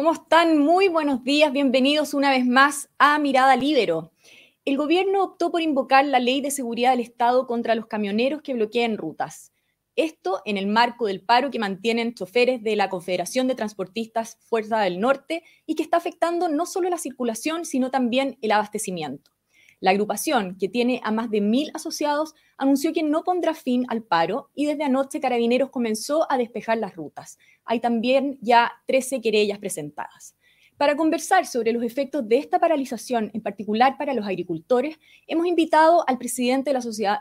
¿Cómo están? Muy buenos días, bienvenidos una vez más a Mirada Libero. El gobierno optó por invocar la ley de seguridad del Estado contra los camioneros que bloquean rutas. Esto en el marco del paro que mantienen choferes de la Confederación de Transportistas Fuerza del Norte y que está afectando no solo la circulación, sino también el abastecimiento. La agrupación, que tiene a más de mil asociados, anunció que no pondrá fin al paro y desde anoche Carabineros comenzó a despejar las rutas. Hay también ya 13 querellas presentadas. Para conversar sobre los efectos de esta paralización, en particular para los agricultores, hemos invitado al presidente de la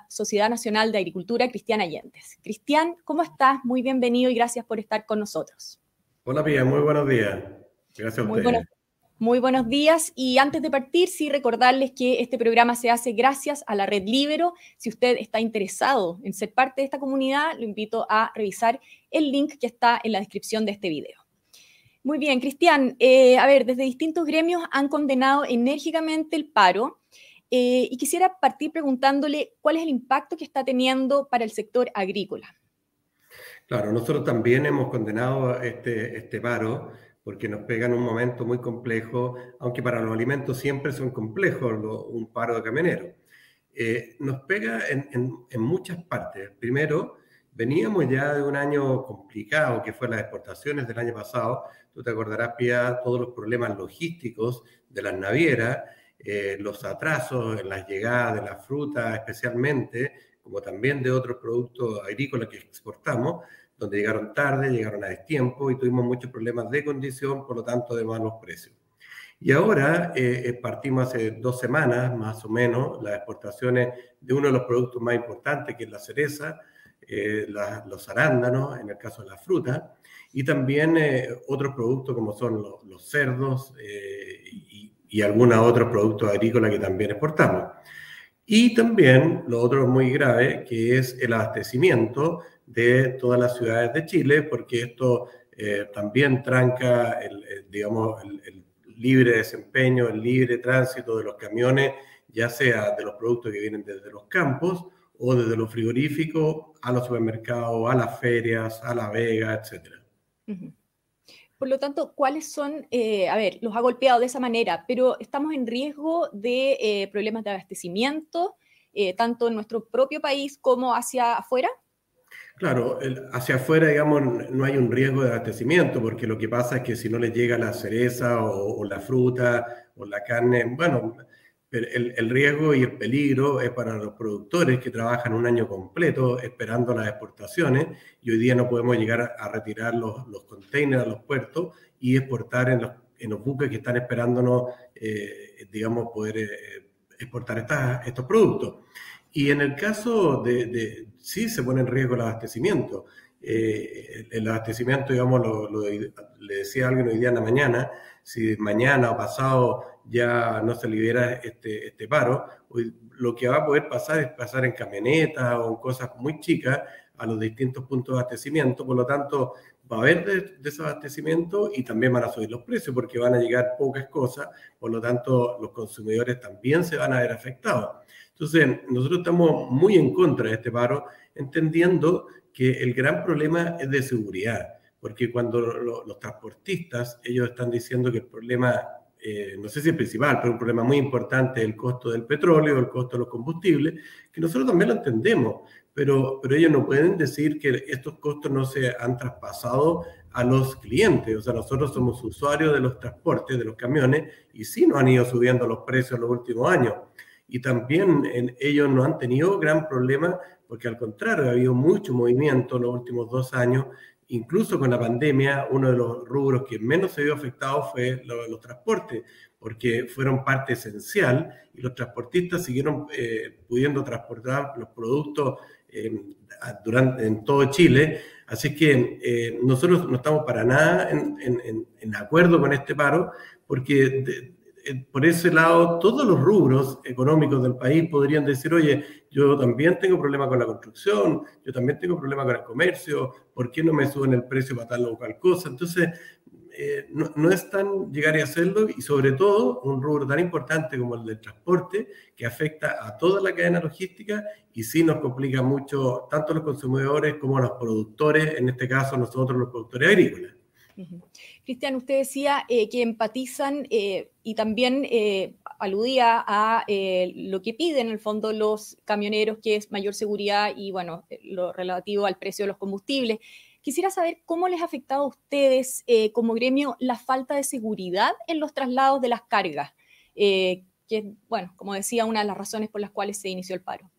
Sociedad, Nacional de Agricultura, Cristian Allentes. Cristian, ¿cómo estás? Muy bienvenido y gracias por estar con nosotros. Hola, Pía, muy buenos días. Gracias a ustedes. Muy buenos días y antes de partir, sí recordarles que este programa se hace gracias a la Red Libero. Si usted está interesado en ser parte de esta comunidad, lo invito a revisar el link que está en la descripción de este video. Muy bien, Cristian, eh, a ver, desde distintos gremios han condenado enérgicamente el paro eh, y quisiera partir preguntándole cuál es el impacto que está teniendo para el sector agrícola. Claro, nosotros también hemos condenado este, este paro porque nos pega en un momento muy complejo, aunque para los alimentos siempre son complejos un paro de camioneros. Eh, nos pega en, en, muchas partes. Primero, veníamos ya de un año complicado, que fue las exportaciones del año pasado. Tú te acordarás, Pia, todos los problemas logísticos de las navieras, eh, los atrasos en las llegadas de la fruta especialmente, como también de otros productos agrícolas que exportamos, donde llegaron tarde, llegaron a destiempo y tuvimos muchos problemas de condición, por lo tanto de malos precios. Y ahora eh, eh, partimos hace dos semanas, más o menos, las exportaciones de uno de los productos más importantes, que es la cereza, eh, los arándanos, en el caso de la fruta, y también otros productos como son los, cerdos y, y, algunos otros productos agrícolas que también exportamos. Y también lo otro muy grave, que es el abastecimiento de todas las ciudades de Chile, porque esto eh, también tranca el, digamos, el, libre desempeño, el libre tránsito de los camiones, ya sea de los productos que vienen desde los campos o desde los frigoríficos a los supermercados, a las ferias, a la vega, etc. Por lo tanto, ¿cuáles son, eh, a ver, los ha golpeado de esa manera, pero estamos en riesgo de eh, problemas de abastecimiento, tanto en nuestro propio país como hacia afuera? Claro, hacia afuera, digamos, no hay un riesgo de abastecimiento, porque lo que pasa es que si no les llega la cereza o, la fruta o la carne, bueno, el, el, riesgo y el peligro es para los productores que trabajan un año completo esperando las exportaciones y hoy día no podemos llegar a, retirar los, los, containers a los puertos y exportar en los, en los buques que están esperándonos, eh, digamos, poder eh, exportar estos productos. Y en el caso de, sí se pone en riesgo el abastecimiento. Eh, el abastecimiento, digamos, lo, le decía alguien hoy día en la mañana, si mañana o pasado ya no se libera este, este paro, lo que va a poder pasar es pasar en camionetas o en cosas muy chicas a los distintos puntos de abastecimiento, por lo tanto va a haber desabastecimiento y también van a subir los precios porque van a llegar pocas cosas, por lo tanto los consumidores también se van a ver afectados. Entonces, nosotros estamos muy en contra de este paro, entendiendo que el gran problema es de seguridad, porque cuando los transportistas, ellos están diciendo que el problema, eh, no sé si es principal, pero un problema muy importante es el costo del petróleo, el costo de los combustibles, que nosotros también lo entendemos, pero, pero ellos no pueden decir que estos costos no se han traspasado a los clientes. O sea, nosotros somos usuarios de los transportes, de los camiones, y sí nos han ido subiendo los precios en los últimos años y también en, ellos no han tenido gran problema porque al contrario, ha habido mucho movimiento en los últimos dos años, incluso con la pandemia, uno de los rubros que menos se vio afectado fue los transportes, porque fueron parte esencial y los transportistas siguieron eh, pudiendo transportar los productos durante, en todo Chile. Así que eh, nosotros no estamos para nada en, en, en, acuerdo con este paro, porque eh, por ese lado, todos los rubros económicos del país podrían decir, oye, yo también tengo problemas con la construcción, yo también tengo problemas con el comercio, ¿por qué no me suben el precio para tal o cual cosa? Entonces, eh, no, no, es tan llegar y hacerlo y sobre todo un rubro tan importante como el del transporte que afecta a toda la cadena logística y sí nos complica mucho tanto a los consumidores como a los productores, en este caso nosotros los productores agrícolas. Cristian, usted decía eh, que empatizan eh, y también eh, aludía a lo que piden en el fondo los camioneros, que es mayor seguridad y bueno, lo relativo al precio de los combustibles. Quisiera saber cómo les ha afectado a ustedes como gremio la falta de seguridad en los traslados de las cargas, que es, bueno, como decía, una de las razones por las cuales se inició el paro.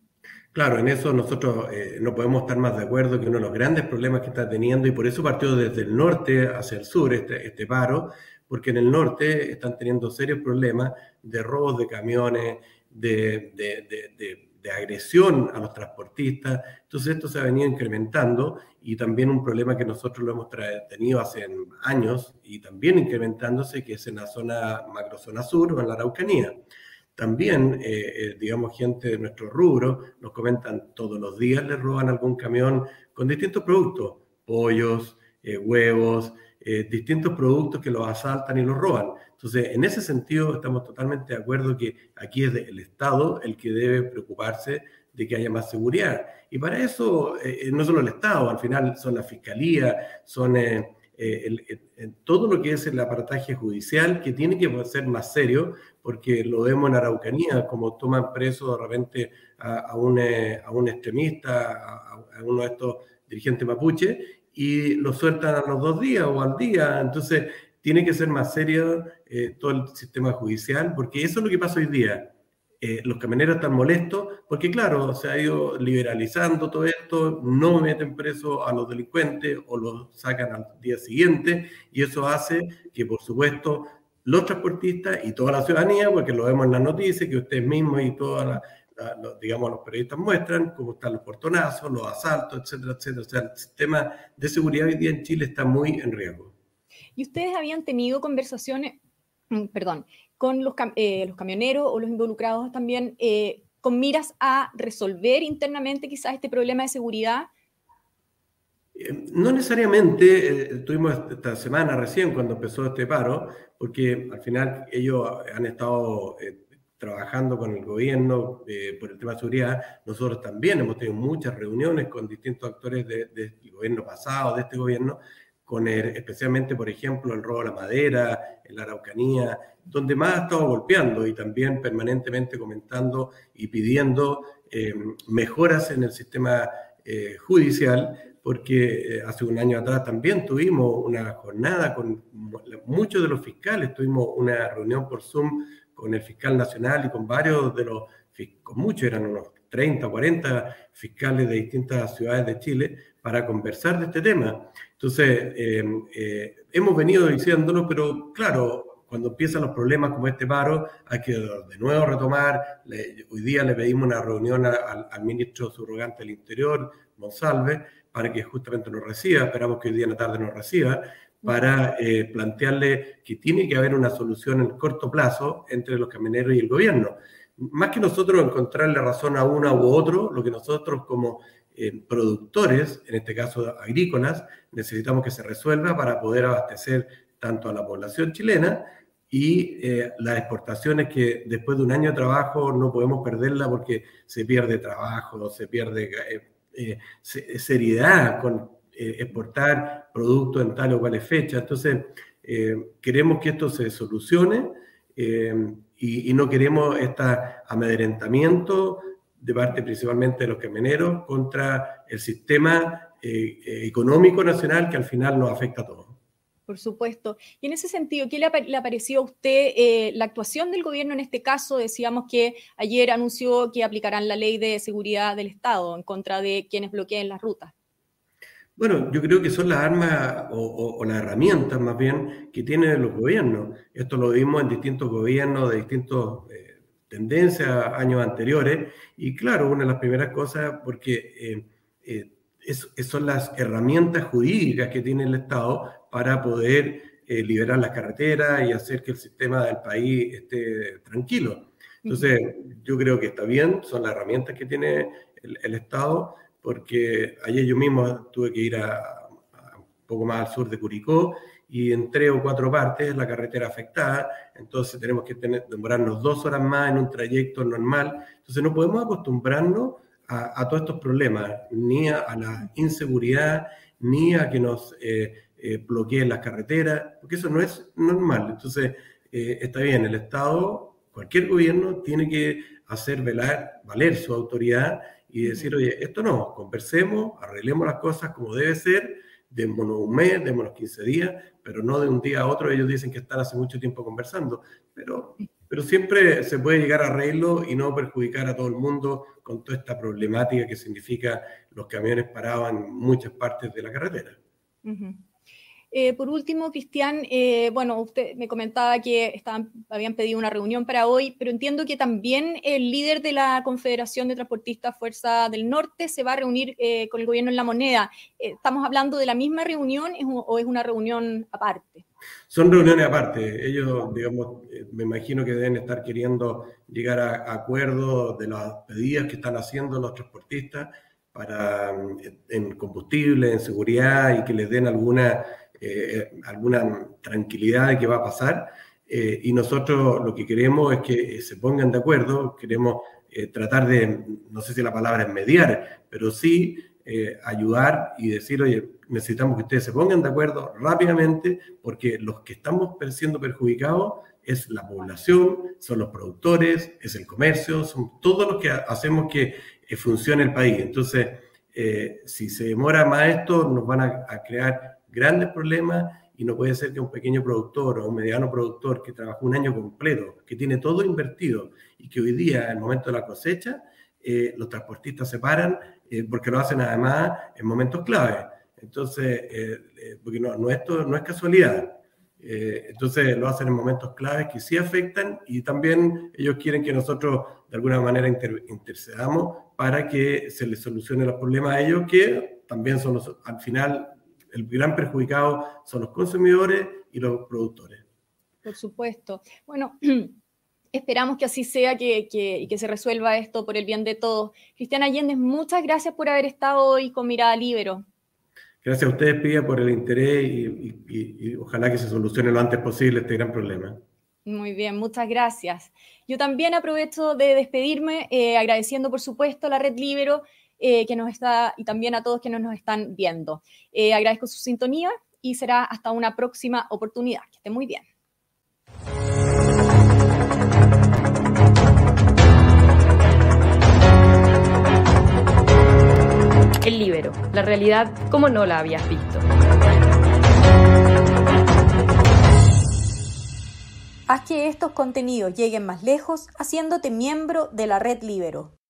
Claro, en eso nosotros eh, no podemos estar más de acuerdo que uno de los grandes problemas que está teniendo, y por eso partió desde el norte hacia el sur este, este paro, porque en el norte están teniendo serios problemas de robos de camiones, de, de, agresión a los transportistas. Entonces esto se ha venido incrementando y también un problema que nosotros lo hemos tenido hace años y también incrementándose, que es en la zona macrozona sur o en la Araucanía. También, eh, eh, digamos, gente de nuestro rubro nos comentan todos los días les roban algún camión con distintos productos, pollos, eh, huevos, distintos productos que los asaltan y los roban. Entonces, en ese sentido, estamos totalmente de acuerdo que aquí es el Estado el que debe preocuparse de que haya más seguridad. Y para eso, no solo el Estado, al final son la Fiscalía, son todo lo que es el aparataje judicial, que tiene que ser más serio, porque lo vemos en Araucanía, como toman preso de repente a, un, eh, a un, extremista, a, uno de estos dirigentes mapuche, y lo sueltan a los dos días o al día. Entonces, tiene que ser más serio eh, todo el sistema judicial, porque eso es lo que pasa hoy día. Eh, los camioneros están molestos porque, claro, se ha ido liberalizando todo esto, no meten preso a los delincuentes o los sacan al día siguiente, y eso hace que, por supuesto, los transportistas y toda la ciudadanía, porque lo vemos en las noticias, que ustedes mismos y todos, digamos, los periodistas muestran cómo están los portonazos, los asaltos, etcétera, etcétera. O sea, el sistema de seguridad hoy día en Chile está muy en riesgo. ¿Y ustedes habían tenido conversaciones, mm, perdón, con los, eh, los camioneros o los involucrados también, eh, con miras a resolver internamente quizás este problema de seguridad? No necesariamente, eh, tuvimos esta semana recién cuando empezó este paro, porque al final ellos han estado eh, trabajando con el gobierno eh, por el tema de seguridad. Nosotros también hemos tenido muchas reuniones con distintos actores del gobierno pasado, de este gobierno, con especialmente, por ejemplo, el robo de la madera, la Araucanía, donde más ha estado golpeando y también permanentemente comentando y pidiendo mejoras en el sistema judicial porque eh, hace un año atrás también tuvimos una jornada con muchos de los fiscales, tuvimos una reunión por Zoom con el fiscal nacional y con varios de los, con muchos, eran unos 30 o 40 fiscales de distintas ciudades de Chile para conversar de este tema. Entonces, eh, eh, hemos venido diciéndolo, pero claro, cuando empiezan los problemas como este paro, hay que de nuevo retomar. hoy día le pedimos una reunión al, al ministro subrogante del Interior, Monsalve, para que justamente nos reciba, esperamos que hoy día en la tarde nos reciba, para eh, plantearle que tiene que haber una solución en corto plazo entre los camioneros y el gobierno. Más que nosotros encontrarle razón a uno u otro, lo que nosotros como eh, productores, en este caso agrícolas, necesitamos que se resuelva para poder abastecer tanto a la población chilena y eh, las exportaciones que después de un año de trabajo no podemos perderla porque se pierde trabajo, se pierde eh, seriedad con eh, exportar productos en tal o cual fecha. Entonces, eh, queremos que esto se solucione y, no queremos este amedrentamiento de parte principalmente de los camioneros contra el sistema económico nacional que al final nos afecta a todos. Por supuesto. Y en ese sentido, ¿qué le, le pareció a usted eh, la actuación del gobierno en este caso? Decíamos que ayer anunció que aplicarán la ley de seguridad del Estado en contra de quienes bloqueen las rutas. Bueno, yo creo que son las armas o, las herramientas más bien que tienen los gobiernos. Esto lo vimos en distintos gobiernos de distintas eh, tendencias años anteriores. Y claro, una de las primeras cosas, porque eh, son las herramientas jurídicas que tiene el Estado para poder eh, liberar las carreteras y hacer que el sistema del país esté tranquilo. Entonces, yo creo que está bien, son las herramientas que tiene el, Estado, porque ayer yo mismo tuve que ir a, un poco más al sur de Curicó y en tres o cuatro partes la carretera afectada, entonces tenemos que demorarnos dos horas más en un trayecto normal. Entonces no podemos acostumbrarnos a, todos estos problemas, ni a, la inseguridad, ni a que nos eh, bloqueen las carreteras, porque eso no es normal. Entonces, está bien, el Estado, cualquier gobierno tiene que hacer velar, valer su autoridad y decir, oye, esto no, conversemos, arreglemos las cosas como debe ser, démonos un mes, démonos 15 días, pero no de un día a otro. Ellos dicen que están hace mucho tiempo conversando, pero, pero siempre se puede llegar a arreglo y no perjudicar a todo el mundo con toda esta problemática que significa los camiones parados en muchas partes de la carretera. Eh, por último, Cristian, eh, bueno, usted me comentaba que habían pedido una reunión para hoy, pero entiendo que también el líder de la Confederación de Transportistas Fuerza del Norte se va a reunir eh, con el gobierno en la moneda. ¿Estamos hablando de la misma reunión o es una reunión aparte? Son reuniones aparte. Ellos, digamos, me imagino que deben estar queriendo llegar a, acuerdos de las pedidas que están haciendo los transportistas para en combustible, en seguridad y que les den alguna eh, alguna tranquilidad de qué va a pasar. Eh, y nosotros lo que queremos es que se pongan de acuerdo, queremos eh, tratar de, no sé si la palabra es mediar, pero sí ayudar y decir, oye, necesitamos que ustedes se pongan de acuerdo rápidamente porque los que estamos siendo perjudicados es la población, son los productores, es el comercio, son todos los que hacemos que funcione el país. Entonces, si se demora más esto, nos van a, a crear grandes problemas y no puede ser que un pequeño productor o un mediano productor que trabajó un año completo, que tiene todo invertido y que hoy día, en el momento de la cosecha, eh, los transportistas se paran eh, porque lo hacen además en momentos clave. Entonces, eh, porque no, esto no es casualidad. entonces lo hacen en momentos claves que sí afectan y también ellos quieren que nosotros de alguna manera intercedamos para que se les solucione los problemas a ellos, que también son al final el gran perjudicado son los consumidores y los productores. Por supuesto. Bueno, esperamos que así sea que, y que se resuelva esto por el bien de todos. Cristiana Allende, muchas gracias por haber estado hoy con Mirada Libero. Gracias a ustedes, Pía, por el interés y, ojalá que se solucione lo antes posible este gran problema. Muy bien, muchas gracias. Yo también aprovecho de despedirme eh, agradeciendo, por supuesto, a la Red Libero eh, que nos está y también a todos quienes nos están viendo. Eh, agradezco su sintonía y será hasta una próxima oportunidad. Que esté muy bien. El libero, la realidad como no la habías visto. Haz que estos contenidos lleguen más lejos haciéndote miembro de la red Libero.